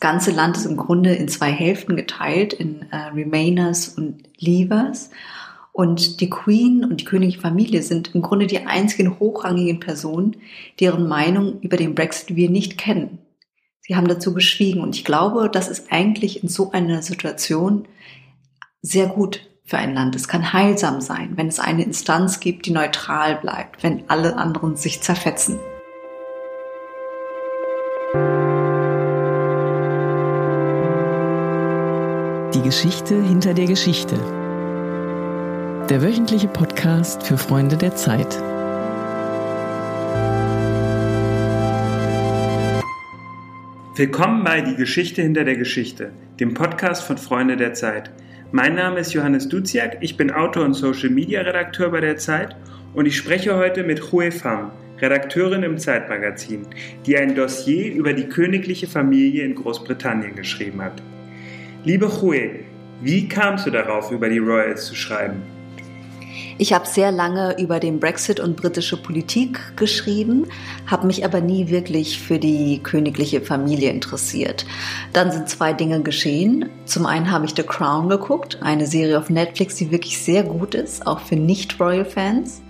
Das ganze Land ist im Grunde in zwei Hälften geteilt, in äh, Remainers und Leavers. Und die Queen und die königliche Familie sind im Grunde die einzigen hochrangigen Personen, deren Meinung über den Brexit wir nicht kennen. Sie haben dazu geschwiegen. Und ich glaube, das ist eigentlich in so einer Situation sehr gut für ein Land. Es kann heilsam sein, wenn es eine Instanz gibt, die neutral bleibt, wenn alle anderen sich zerfetzen. Geschichte hinter der Geschichte. Der wöchentliche Podcast für Freunde der Zeit. Willkommen bei Die Geschichte hinter der Geschichte, dem Podcast von Freunde der Zeit. Mein Name ist Johannes Duziak, ich bin Autor und Social Media Redakteur bei der Zeit und ich spreche heute mit Hue Pham, Redakteurin im Zeitmagazin, die ein Dossier über die königliche Familie in Großbritannien geschrieben hat. Liebe Hue, wie kamst du darauf, über die Royals zu schreiben? Ich habe sehr lange über den Brexit und britische Politik geschrieben, habe mich aber nie wirklich für die königliche Familie interessiert. Dann sind zwei Dinge geschehen. Zum einen habe ich The Crown geguckt, eine Serie auf Netflix, die wirklich sehr gut ist, auch für Nicht-Royal-Fans.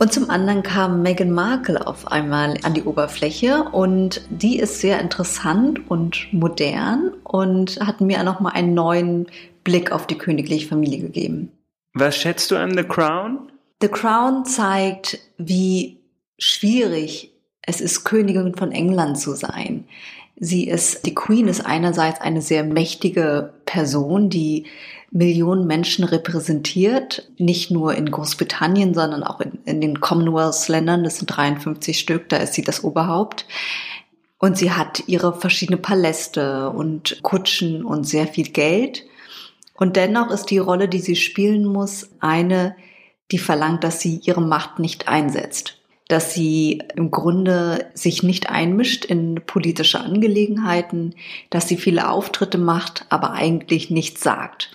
Und zum anderen kam Meghan Markle auf einmal an die Oberfläche und die ist sehr interessant und modern und hat mir nochmal einen neuen Blick auf die königliche Familie gegeben. Was schätzt du an The Crown? The Crown zeigt, wie schwierig es ist, Königin von England zu sein. Sie ist, die Queen ist einerseits eine sehr mächtige Person, die Millionen Menschen repräsentiert, nicht nur in Großbritannien, sondern auch in, in den Commonwealth-Ländern, das sind 53 Stück, da ist sie das Oberhaupt. Und sie hat ihre verschiedenen Paläste und Kutschen und sehr viel Geld. Und dennoch ist die Rolle, die sie spielen muss, eine, die verlangt, dass sie ihre Macht nicht einsetzt. Dass sie im Grunde sich nicht einmischt in politische Angelegenheiten, dass sie viele Auftritte macht, aber eigentlich nichts sagt.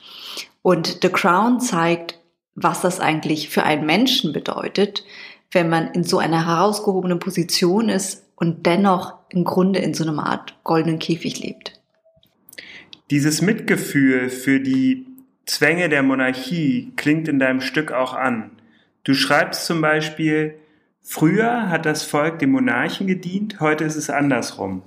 Und The Crown zeigt, was das eigentlich für einen Menschen bedeutet, wenn man in so einer herausgehobenen Position ist und dennoch im Grunde in so einer Art goldenen Käfig lebt. Dieses Mitgefühl für die Zwänge der Monarchie klingt in deinem Stück auch an. Du schreibst zum Beispiel, früher hat das Volk dem Monarchen gedient, heute ist es andersrum.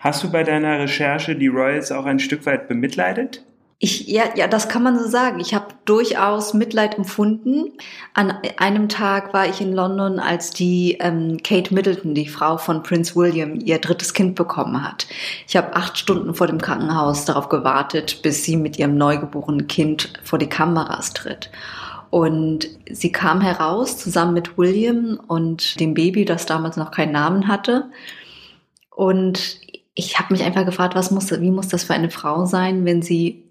Hast du bei deiner Recherche die Royals auch ein Stück weit bemitleidet? Ich, ja, ja, das kann man so sagen. Ich habe durchaus Mitleid empfunden. An einem Tag war ich in London, als die ähm, Kate Middleton, die Frau von Prince William, ihr drittes Kind bekommen hat. Ich habe acht Stunden vor dem Krankenhaus darauf gewartet, bis sie mit ihrem neugeborenen Kind vor die Kameras tritt. Und sie kam heraus zusammen mit William und dem Baby, das damals noch keinen Namen hatte. Und ich habe mich einfach gefragt, was muss, wie muss das für eine Frau sein, wenn sie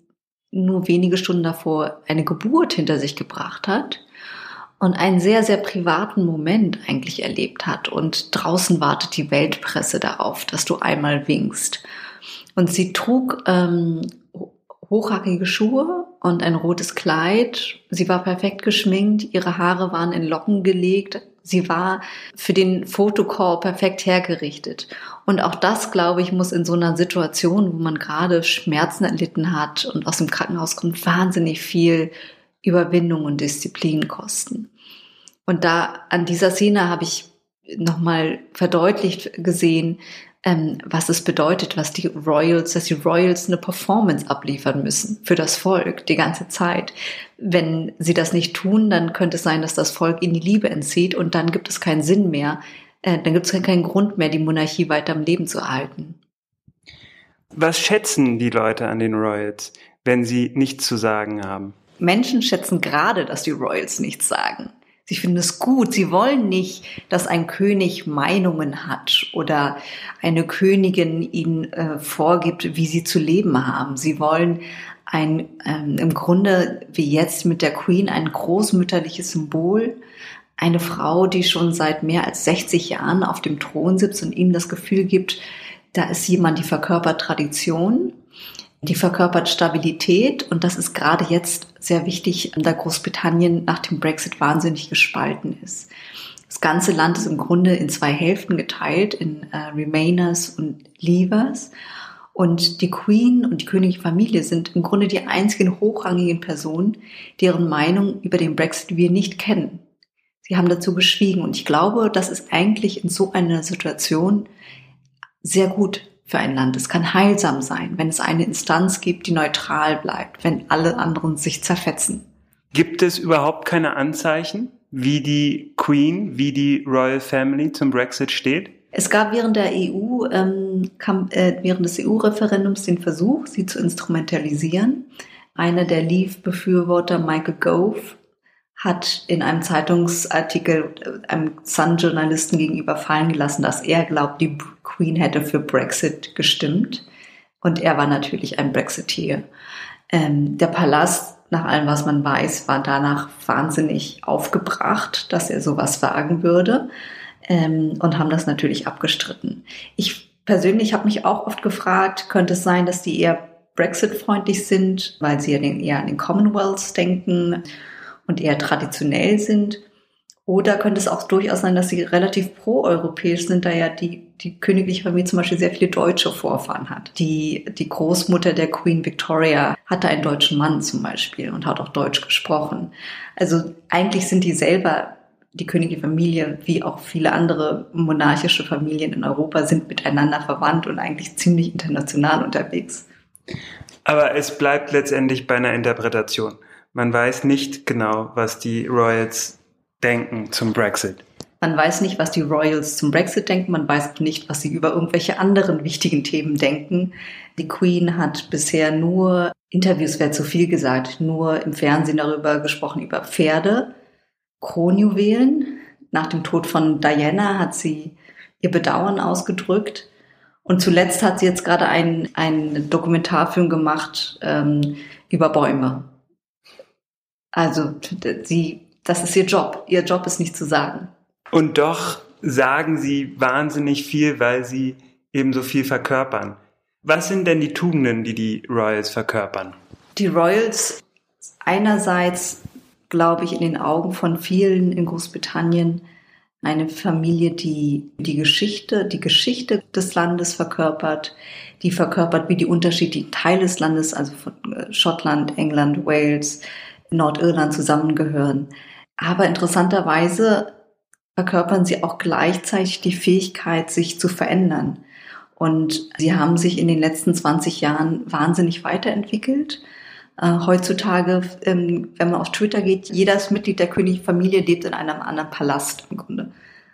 nur wenige Stunden davor eine Geburt hinter sich gebracht hat und einen sehr, sehr privaten Moment eigentlich erlebt hat. Und draußen wartet die Weltpresse darauf, dass du einmal winkst. Und sie trug ähm, hochhackige Schuhe und ein rotes Kleid. Sie war perfekt geschminkt, ihre Haare waren in Locken gelegt, Sie war für den Fotocall perfekt hergerichtet. Und auch das, glaube ich, muss in so einer Situation, wo man gerade Schmerzen erlitten hat und aus dem Krankenhaus kommt, wahnsinnig viel Überwindung und Disziplin kosten. Und da an dieser Szene habe ich nochmal verdeutlicht gesehen, ähm, was es bedeutet, was die Royals, dass die Royals eine Performance abliefern müssen für das Volk die ganze Zeit. Wenn sie das nicht tun, dann könnte es sein, dass das Volk ihnen die Liebe entzieht und dann gibt es keinen Sinn mehr. Äh, dann gibt es keinen Grund mehr, die Monarchie weiter am Leben zu erhalten. Was schätzen die Leute an den Royals, wenn sie nichts zu sagen haben? Menschen schätzen gerade, dass die Royals nichts sagen. Sie finden es gut. Sie wollen nicht, dass ein König Meinungen hat oder eine Königin ihnen äh, vorgibt, wie sie zu leben haben. Sie wollen ein, ähm, im Grunde wie jetzt mit der Queen ein großmütterliches Symbol, eine Frau, die schon seit mehr als 60 Jahren auf dem Thron sitzt und ihnen das Gefühl gibt, da ist jemand, die verkörpert Tradition, die verkörpert Stabilität und das ist gerade jetzt sehr wichtig, da Großbritannien nach dem Brexit wahnsinnig gespalten ist. Das ganze Land ist im Grunde in zwei Hälften geteilt, in äh, Remainers und Leavers. Und die Queen und die königliche Familie sind im Grunde die einzigen hochrangigen Personen, deren Meinung über den Brexit wir nicht kennen. Sie haben dazu geschwiegen. Und ich glaube, das ist eigentlich in so einer Situation sehr gut für ein Land. Es kann heilsam sein, wenn es eine Instanz gibt, die neutral bleibt, wenn alle anderen sich zerfetzen. Gibt es überhaupt keine Anzeichen, wie die Queen, wie die Royal Family zum Brexit steht? Es gab während der EU, ähm, kam, äh, während des EU-Referendums den Versuch, sie zu instrumentalisieren. Einer der Leave-Befürworter, Michael Gove, hat in einem Zeitungsartikel äh, einem Sun-Journalisten gegenüber fallen gelassen, dass er glaubt, die Queen hätte für Brexit gestimmt. Und er war natürlich ein Brexiteer. Ähm, der Palast, nach allem, was man weiß, war danach wahnsinnig aufgebracht, dass er sowas wagen würde ähm, und haben das natürlich abgestritten. Ich persönlich habe mich auch oft gefragt, könnte es sein, dass die eher Brexit-freundlich sind, weil sie ja eher an den Commonwealth denken und eher traditionell sind. Oder könnte es auch durchaus sein, dass sie relativ pro-europäisch sind, da ja die, die königliche Familie zum Beispiel sehr viele deutsche Vorfahren hat. Die, die Großmutter der Queen Victoria hatte einen deutschen Mann zum Beispiel und hat auch Deutsch gesprochen. Also eigentlich sind die selber, die königliche Familie, wie auch viele andere monarchische Familien in Europa, sind miteinander verwandt und eigentlich ziemlich international unterwegs. Aber es bleibt letztendlich bei einer Interpretation. Man weiß nicht genau, was die Royals denken zum Brexit. Man weiß nicht, was die Royals zum Brexit denken. Man weiß nicht, was sie über irgendwelche anderen wichtigen Themen denken. Die Queen hat bisher nur, Interviews wäre zu viel gesagt, nur im Fernsehen darüber gesprochen, über Pferde, Kronjuwelen. Nach dem Tod von Diana hat sie ihr Bedauern ausgedrückt. Und zuletzt hat sie jetzt gerade einen, Dokumentarfilm gemacht ähm, über Bäume. Also sie, das ist ihr Job. Ihr Job ist nicht zu sagen. Und doch sagen sie wahnsinnig viel, weil sie eben so viel verkörpern. Was sind denn die Tugenden, die die Royals verkörpern? Die Royals einerseits, glaube ich, in den Augen von vielen in Großbritannien eine Familie, die die Geschichte, die Geschichte des Landes verkörpert, die verkörpert, wie die unterschiedlichen Teile des Landes, also von äh, Schottland, England, Wales, Nordirland zusammengehören. Aber interessanterweise verkörpern sie auch gleichzeitig die Fähigkeit, sich zu verändern. Und sie haben sich in den letzten 20 Jahren wahnsinnig weiterentwickelt. Äh, heutzutage, ähm, wenn man auf Twitter geht, jedes Mitglied der Königfamilie lebt in einem anderen Palast im Grunde.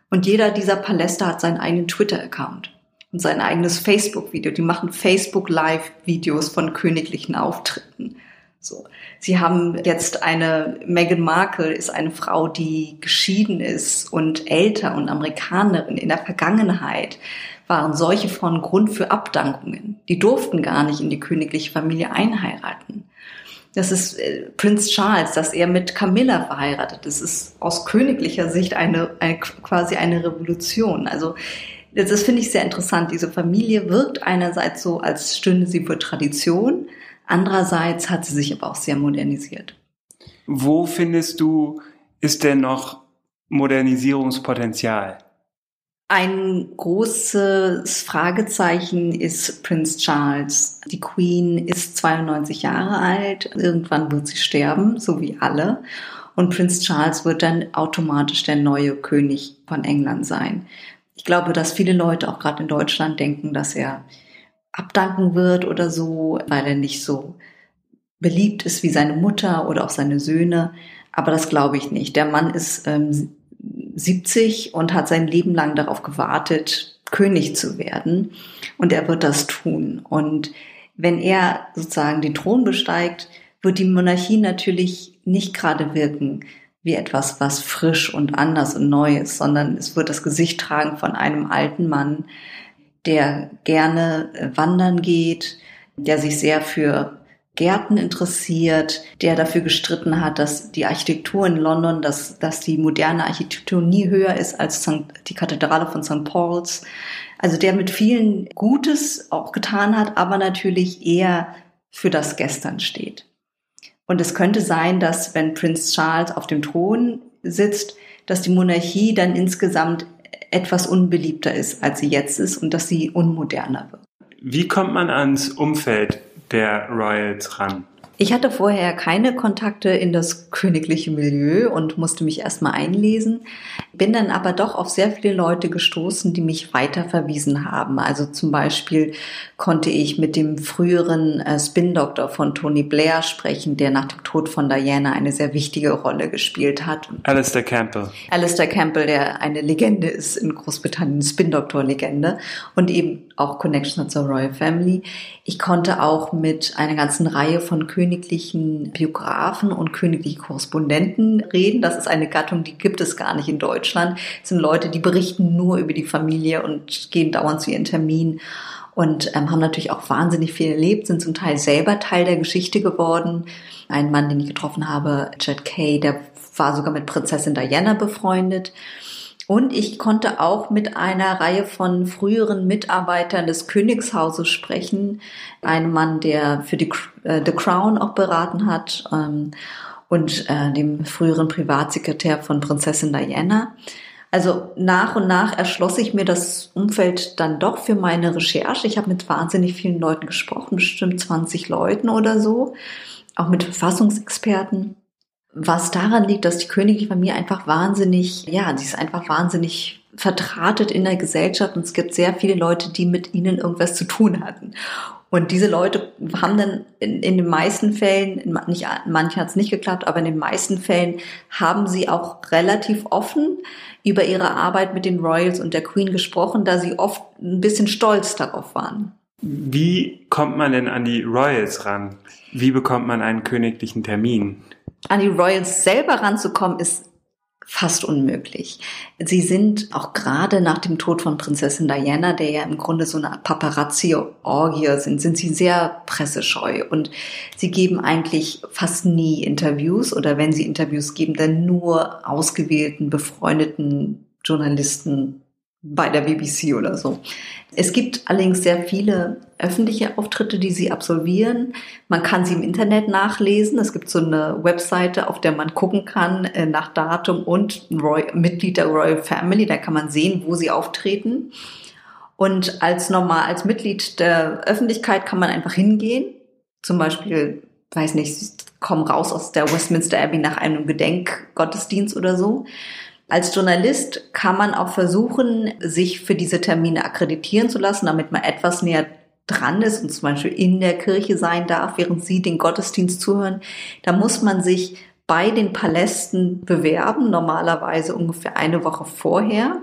Und jeder dieser Paläste hat seinen eigenen Twitter-Account und sein eigenes Facebook-Video. Die machen Facebook-Live-Videos von königlichen Auftritten. So. Sie haben jetzt eine, Meghan Markle ist eine Frau, die geschieden ist und älter und Amerikanerin. In der Vergangenheit waren solche Frauen Grund für Abdankungen. Die durften gar nicht in die königliche Familie einheiraten. Das ist äh, Prinz Charles, dass er mit Camilla verheiratet ist, ist aus königlicher Sicht eine, eine quasi eine Revolution. Also das finde ich sehr interessant. Diese Familie wirkt einerseits so, als stünde sie für Tradition, Andererseits hat sie sich aber auch sehr modernisiert. Wo findest du, ist denn noch Modernisierungspotenzial? Ein großes Fragezeichen ist Prince Charles. Die Queen ist 92 Jahre alt. Irgendwann wird sie sterben, so wie alle. Und Prince Charles wird dann automatisch der neue König von England sein. Ich glaube, dass viele Leute auch gerade in Deutschland denken, dass er abdanken wird oder so, weil er nicht so beliebt ist wie seine Mutter oder auch seine Söhne. Aber das glaube ich nicht. Der Mann ist ähm, 70 und hat sein Leben lang darauf gewartet, König zu werden. Und er wird das tun. Und wenn er sozusagen den Thron besteigt, wird die Monarchie natürlich nicht gerade wirken wie etwas, was frisch und anders und neu ist, sondern es wird das Gesicht tragen von einem alten Mann, der gerne äh, wandern geht, der sich sehr für Gärten interessiert, der dafür gestritten hat, dass die Architektur in London, dass, dass die moderne Architektur nie höher ist als die Kathedrale von St. Paul's. Also der mit vielen Gutes auch getan hat, aber natürlich eher für das Gestern steht. Und es könnte sein, dass wenn Prinz Charles auf dem Thron sitzt, dass die Monarchie dann insgesamt etwas unbeliebter ist, als sie jetzt ist und dass sie unmoderner wird. Wie kommt man ans Umfeld der Royals ran? Ich hatte vorher keine Kontakte in das königliche Milieu und musste mich erstmal einlesen, bin dann aber doch auf sehr viele Leute gestoßen, die mich weiter verwiesen haben. Also zum Beispiel konnte ich mit dem früheren äh, Spin-Doktor von Tony Blair sprechen, der nach dem Tod von Diana eine sehr wichtige Rolle gespielt hat. Alistair Campbell. Alistair Campbell, der eine Legende ist in Großbritannien, Spin-Doktor-Legende und eben auch Connection zur Royal Family. Ich konnte auch mit einer ganzen Reihe von Königen königlichen Biografen und königlichen Korrespondenten reden. Das ist eine Gattung, die gibt es gar nicht in Deutschland. Es sind Leute, die berichten nur über die Familie und gehen dauernd zu ihren Terminen und ähm, haben natürlich auch wahnsinnig viel erlebt, sind zum Teil selber Teil der Geschichte geworden. Ein Mann, den ich getroffen habe, Chad Kay, der war sogar mit Prinzessin Diana befreundet. Und ich konnte auch mit einer Reihe von früheren Mitarbeitern des Königshauses sprechen. Ein Mann, der für die äh, The Crown auch beraten hat ähm, und äh, dem früheren Privatsekretär von Prinzessin Diana. Also nach und nach erschloss ich mir das Umfeld dann doch für meine Recherche. Ich habe mit wahnsinnig vielen Leuten gesprochen, bestimmt 20 Leuten oder so, auch mit Verfassungsexperten was daran liegt, dass die königliche Familie einfach wahnsinnig, ja, sie ist einfach wahnsinnig vertratet in der Gesellschaft und es gibt sehr viele Leute, die mit ihnen irgendwas zu tun hatten. Und diese Leute haben dann in, in den meisten Fällen, in, nicht, manche hat es nicht geklappt, aber in den meisten Fällen haben sie auch relativ offen über ihre Arbeit mit den Royals und der Queen gesprochen, da sie oft ein bisschen stolz darauf waren. Wie kommt man denn an die Royals ran? Wie bekommt man einen königlichen Termin? An die Royals selber ranzukommen, ist fast unmöglich. Sie sind auch gerade nach dem Tod von Prinzessin Diana, der ja im Grunde so eine Paparazzi-Orgie sind, sind sie sehr pressescheu und sie geben eigentlich fast nie Interviews oder wenn sie Interviews geben, dann nur ausgewählten, befreundeten Journalisten bei der BBC oder so. Es gibt allerdings sehr viele öffentliche Auftritte, die sie absolvieren. Man kann sie im Internet nachlesen. Es gibt so eine Webseite, auf der man gucken kann äh, nach Datum und Mitglied der Royal Family. Da kann man sehen, wo sie auftreten. Und als normal, als Mitglied der Öffentlichkeit kann man einfach hingehen. Zum Beispiel, weiß nicht, kommen raus aus der Westminster Abbey nach einem Gedenkgottesdienst oder so. Als Journalist kann man auch versuchen, sich für diese Termine akkreditieren zu lassen, damit man etwas näher dran ist und zum Beispiel in der Kirche sein darf, während Sie den Gottesdienst zuhören. Da muss man sich bei den Palästen bewerben, normalerweise ungefähr eine Woche vorher.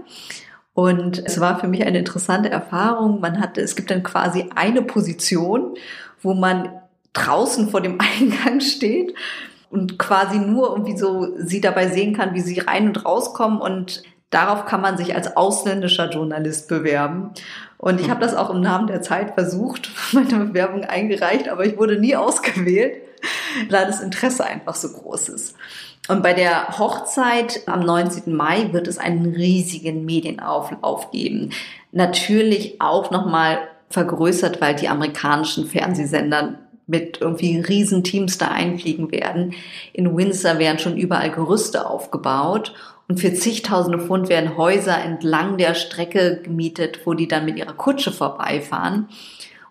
Und es war für mich eine interessante Erfahrung. Man hatte, es gibt dann quasi eine Position, wo man draußen vor dem Eingang steht und quasi nur irgendwie so sie dabei sehen kann, wie sie rein und rauskommen und darauf kann man sich als ausländischer Journalist bewerben. Und ich habe das auch im Namen der Zeit versucht, meine Bewerbung eingereicht, aber ich wurde nie ausgewählt, da das Interesse einfach so groß ist. Und bei der Hochzeit am 19. Mai wird es einen riesigen Medienauflauf geben. Natürlich auch nochmal vergrößert, weil die amerikanischen Fernsehsender mit irgendwie Riesenteams da einfliegen werden. In Windsor werden schon überall Gerüste aufgebaut und für zigtausende Pfund werden Häuser entlang der Strecke gemietet, wo die dann mit ihrer Kutsche vorbeifahren.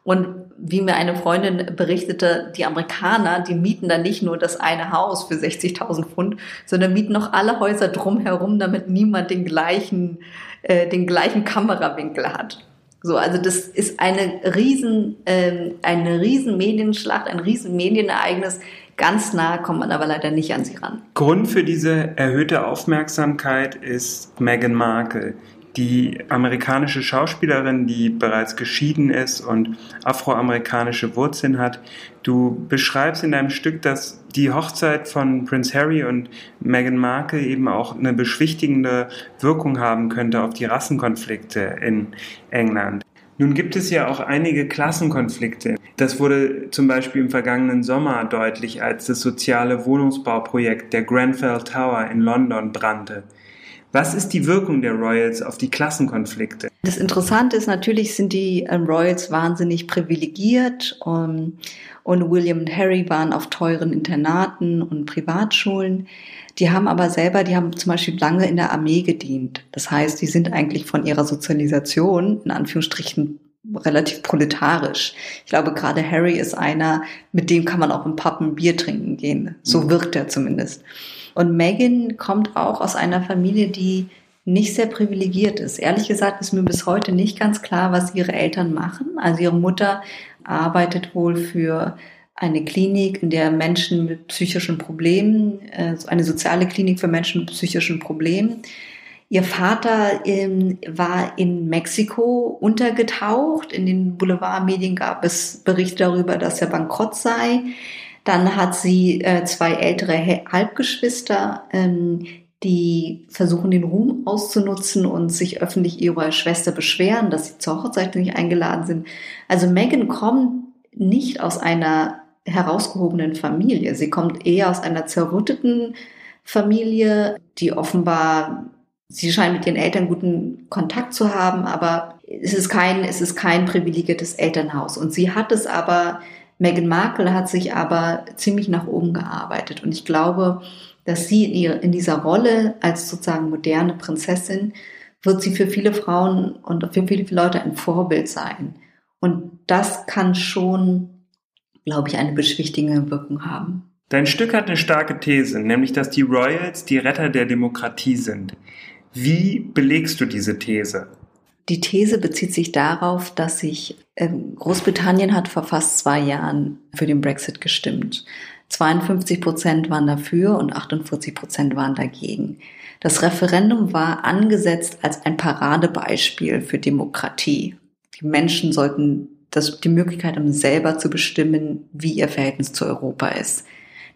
Und wie mir eine Freundin berichtete, die Amerikaner, die mieten dann nicht nur das eine Haus für 60.000 Pfund, sondern mieten noch alle Häuser drumherum, damit niemand den gleichen, äh, den gleichen Kamerawinkel hat. So, also das ist eine riesen, ähm, eine riesen Medienschlacht, ein riesen Medienereignis. Ganz nah kommt man aber leider nicht an sie ran. Grund für diese erhöhte Aufmerksamkeit ist Meghan Markle die amerikanische Schauspielerin, die bereits geschieden ist und afroamerikanische Wurzeln hat. Du beschreibst in deinem Stück, dass die Hochzeit von Prince Harry und Meghan Markle eben auch eine beschwichtigende Wirkung haben könnte auf die Rassenkonflikte in England. Nun gibt es ja auch einige Klassenkonflikte. Das wurde zum Beispiel im vergangenen Sommer deutlich, als das soziale Wohnungsbauprojekt der Grenfell Tower in London brannte. Was ist die Wirkung der Royals auf die Klassenkonflikte? Das Interessante ist, natürlich sind die ähm, Royals wahnsinnig privilegiert um, ähm, und William und Harry waren auf teuren Internaten und Privatschulen. Die haben aber selber, die haben zum Beispiel lange in der Armee gedient. Das heißt, die sind eigentlich von ihrer Sozialisation in Anführungsstrichen relativ proletarisch. Ich glaube, gerade Harry ist einer, mit dem kann man auch im Pub ein Bier trinken gehen. So mhm. wirkt er zumindest. Und Megan kommt auch aus einer Familie, die nicht sehr privilegiert ist. Ehrlich gesagt ist mir bis heute nicht ganz klar, was ihre Eltern machen. Also ihre Mutter arbeitet wohl für eine Klinik, in der Menschen mit psychischen Problemen, äh, eine soziale Klinik für Menschen mit psychischen Problemen. Ihr Vater ähm, war in Mexiko untergetaucht. In den Boulevardmedien gab es Berichte darüber, dass er bankrott sei. Dann hat sie äh, zwei ältere Halbgeschwister, ähm, die versuchen, den Ruhm auszunutzen und sich öffentlich ihrer Schwester beschweren, dass sie zur Hochzeit nicht eingeladen sind. Also Megan kommt nicht aus einer herausgehobenen Familie. Sie kommt eher aus einer zerrütteten Familie, die offenbar, sie scheint mit ihren Eltern guten Kontakt zu haben, aber es ist kein, es ist kein privilegiertes Elternhaus. Und sie hat es aber, Meghan Markle hat sich aber ziemlich nach oben gearbeitet. Und ich glaube, dass sie in, ihre, in dieser Rolle als sozusagen moderne Prinzessin wird sie für viele Frauen und für viele Leute ein Vorbild sein. Und das kann schon, glaube ich, eine beschwichtigende Wirkung haben. Dein Stück hat eine starke These, nämlich dass die Royals die Retter der Demokratie sind. Wie belegst du diese These? Die These bezieht sich darauf, dass sich ähm, Großbritannien hat vor fast zwei Jahren für den Brexit gestimmt. 52 Prozent waren dafür und 48 Prozent waren dagegen. Das Referendum war angesetzt als ein Paradebeispiel für Demokratie. Die Menschen sollten das, die Möglichkeit haben, selber zu bestimmen, wie ihr Verhältnis zu Europa ist.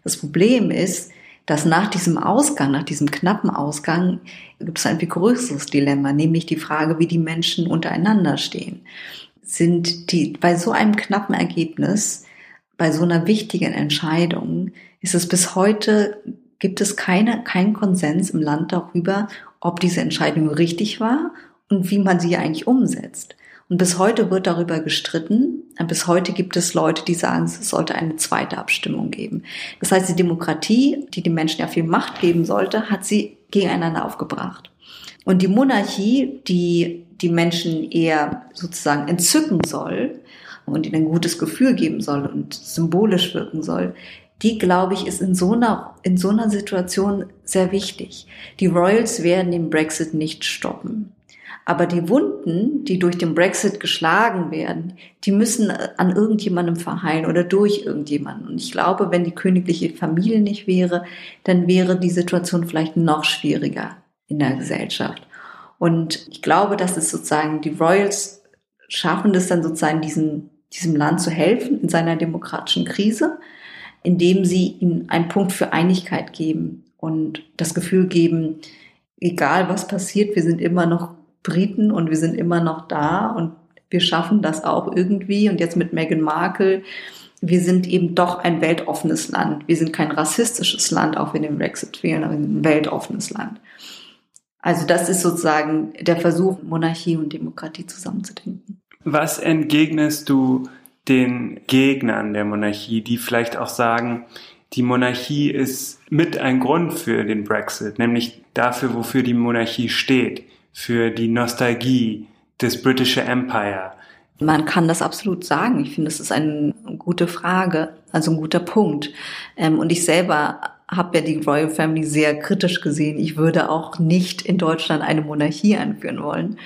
Das Problem ist, dass nach diesem Ausgang, nach diesem knappen Ausgang, gibt es ein viel größeres Dilemma, nämlich die Frage, wie die Menschen untereinander stehen. Sind die, bei so einem knappen Ergebnis bei so einer wichtigen Entscheidung ist es bis heute, gibt es keine, keinen Konsens im Land darüber, ob diese Entscheidung richtig war und wie man sie eigentlich umsetzt. Und bis heute wird darüber gestritten. Bis heute gibt es Leute, die sagen, es sollte eine zweite Abstimmung geben. Das heißt, die Demokratie, die den Menschen ja viel Macht geben sollte, hat sie gegeneinander aufgebracht. Und die Monarchie, die die Menschen eher sozusagen entzücken soll, und ihnen ein gutes Gefühl geben soll und symbolisch wirken soll, die, glaube ich, ist in so einer, in so einer Situation sehr wichtig. Die Royals werden den Brexit nicht stoppen. Aber die Wunden, die durch den Brexit geschlagen werden, die müssen an irgendjemandem verheilen oder durch irgendjemanden. Und ich glaube, wenn die königliche Familie nicht wäre, dann wäre die Situation vielleicht noch schwieriger in der Gesellschaft. Und ich glaube, dass es sozusagen die Royals schaffen das dann sozusagen diesen diesem Land zu helfen in seiner demokratischen Krise, indem sie ihnen einen Punkt für Einigkeit geben und das Gefühl geben, egal was passiert, wir sind immer noch Briten und wir sind immer noch da und wir schaffen das auch irgendwie. Und jetzt mit Meghan Markle, wir sind eben doch ein weltoffenes Land. Wir sind kein rassistisches Land, auch wenn im Brexit fehlen, aber wir ein weltoffenes Land. Also das ist sozusagen der Versuch, Monarchie und Demokratie zusammenzudenken. Was entgegnest du den Gegnern der Monarchie, die vielleicht auch sagen, die Monarchie ist mit ein Grund für den Brexit, nämlich dafür, wofür die Monarchie steht, für die Nostalgie des British Empire. Man kann das absolut sagen. Ich finde, das ist eine gute Frage, also ein guter Punkt. Ähm, und ich selber habe ja die Royal Family sehr kritisch gesehen. Ich würde auch nicht in Deutschland eine Monarchie einführen wollen.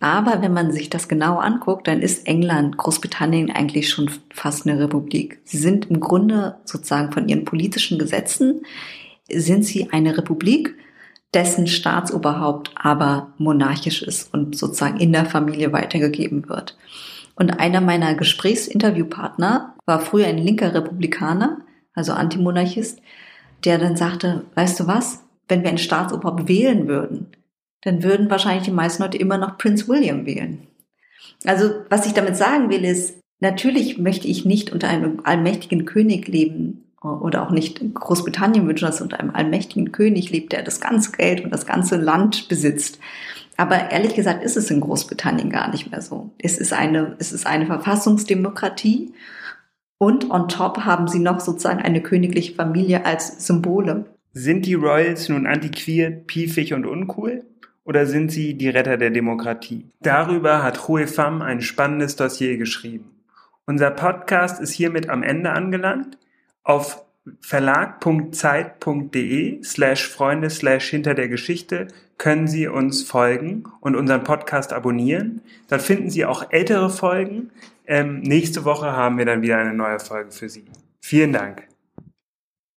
Aber wenn man sich das genau anguckt, dann ist England, Großbritannien eigentlich schon fast eine Republik. Sie sind im Grunde sozusagen von ihren politischen Gesetzen, sind sie eine Republik, dessen Staatsoberhaupt aber monarchisch ist und sozusagen in der Familie weitergegeben wird. Und einer meiner Gesprächsinterviewpartner war früher ein linker Republikaner, also Antimonarchist, der dann sagte, weißt du was, wenn wir ein Staatsoberhaupt wählen würden, dann würden wahrscheinlich die meisten Leute immer noch Prince William wählen. Also was ich damit sagen will, ist, natürlich möchte ich nicht unter einem allmächtigen König leben oder auch nicht in Großbritannien wünschen, dass unter einem allmächtigen König lebt, der das ganze Geld und das ganze Land besitzt. Aber ehrlich gesagt ist es in Großbritannien gar nicht mehr so. Es ist eine, es ist eine Verfassungsdemokratie und on top haben sie noch sozusagen eine königliche Familie als Symbole. Sind die Royals nun antiquiert, piefig und uncool? oder sind sie die Retter der Demokratie? Darüber hat Hue Pham ein spannendes Dossier geschrieben. Unser Podcast ist hiermit am Ende angelangt. Auf verlag.zeit.de slash Freunde slash hinter der Geschichte können Sie uns folgen und unseren Podcast abonnieren. Dort finden Sie auch ältere Folgen. Ähm, nächste Woche haben wir dann wieder eine neue Folge für Sie. Vielen Dank.